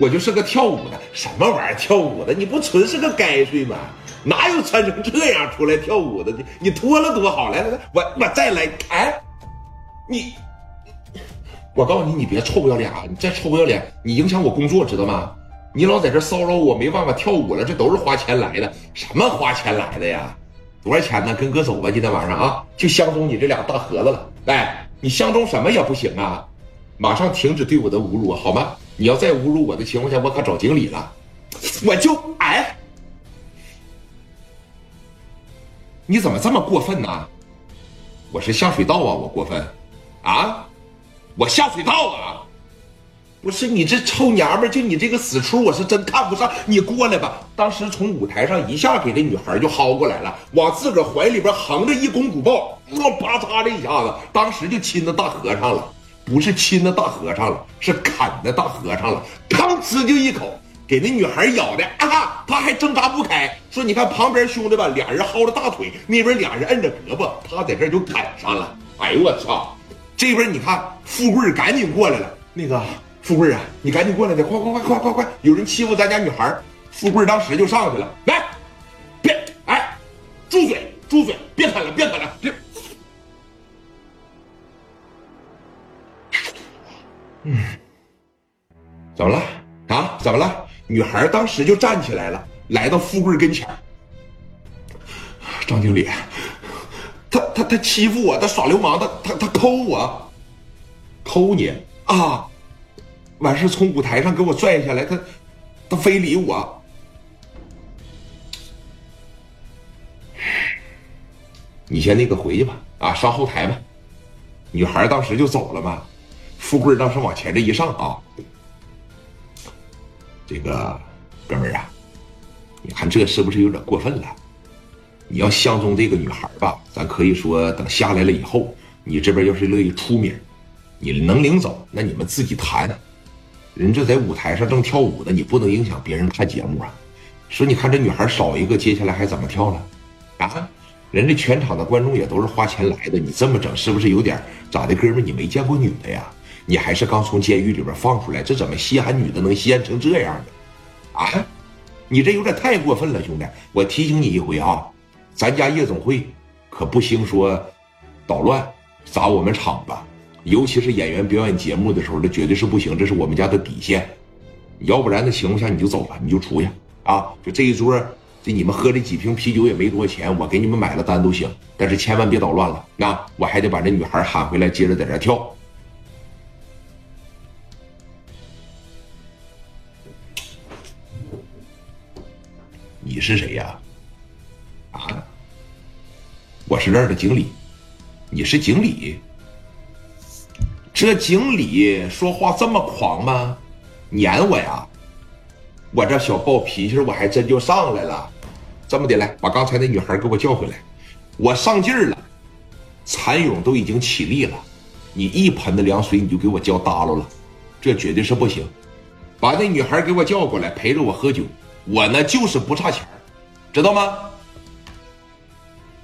我就是个跳舞的，什么玩意儿跳舞的？你不纯是个该睡吗？哪有穿成这样出来跳舞的？你你脱了多好，来来来，我我再来，哎，你，我告诉你，你别臭不要脸啊！你再臭不要脸，你影响我工作，知道吗？你老在这骚扰我，没办法跳舞了，这都是花钱来的，什么花钱来的呀？多少钱呢？跟哥走吧，今天晚上啊，就相中你这俩大盒子了。哎，你相中什么也不行啊！马上停止对我的侮辱，好吗？你要再侮辱我的情况下，我可找经理了。我就哎，你怎么这么过分呢？我是下水道啊，我过分啊？我下水道啊？不是你这臭娘们，就你这个死出，我是真看不上。你过来吧。当时从舞台上一下给这女孩就薅过来了，往自个怀里边横着一公主抱，我啪嚓这一下子，当时就亲到大和尚了。不是亲的大和尚了，是啃的大和尚了。吭哧就一口，给那女孩咬的啊！他还挣扎不开。说你看旁边兄弟吧，俩人薅着大腿，那边俩人摁着胳膊，他在这就啃上了。哎呦我操！这边你看富贵赶紧过来了。那个富贵啊，你赶紧过来的，快快快快快快！有人欺负咱家女孩。富贵当时就上去了，来，嗯，怎么了啊？怎么了？女孩当时就站起来了，来到富贵跟前张经理，他他他欺负我，他耍流氓，他他他抠我，抠你啊！完事从舞台上给我拽下来，他他非礼我。你先那个回去吧，啊，上后台吧。女孩当时就走了嘛。富贵当时往前这一上啊，这个哥们儿啊，你看这是不是有点过分了？你要相中这个女孩吧，咱可以说等下来了以后，你这边要是乐意出名，你能领走，那你们自己谈。人这在舞台上正跳舞呢，你不能影响别人看节目啊。说你看这女孩少一个，接下来还怎么跳呢？啊，人家全场的观众也都是花钱来的，你这么整是不是有点咋的？哥们，你没见过女的呀？你还是刚从监狱里边放出来，这怎么稀罕女的能稀罕成这样的？啊，你这有点太过分了，兄弟！我提醒你一回啊，咱家夜总会可不兴说捣乱砸我们场子，尤其是演员表演节目的时候，这绝对是不行，这是我们家的底线。要不然的情况下，你就走吧，你就出去啊！就这一桌，这你们喝这几瓶啤酒也没多少钱，我给你们买了单都行，但是千万别捣乱了。那我还得把这女孩喊回来，接着在这跳。你是谁呀？啊，我是这儿的经理。你是经理？这经理说话这么狂吗？撵我呀！我这小暴脾气，我还真就上来了。这么的，来把刚才那女孩给我叫回来。我上劲儿了，蚕蛹都已经起立了，你一盆的凉水你就给我浇耷拉了，这绝对是不行。把那女孩给我叫过来，陪着我喝酒。我呢就是不差钱知道吗？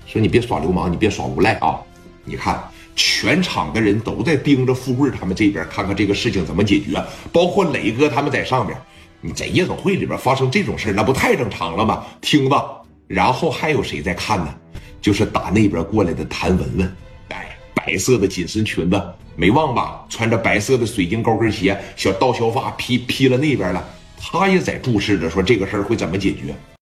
说你别耍流氓，你别耍无赖啊！你看，全场的人都在盯着富贵他们这边，看看这个事情怎么解决。包括磊哥他们在上边，你在夜总会里边发生这种事那不太正常了吗？听吧，然后还有谁在看呢？就是打那边过来的谭文文，哎，白色的紧身裙子，没忘吧？穿着白色的水晶高跟鞋，小刀削发披披了那边了。他也在注视着，说这个事儿会怎么解决。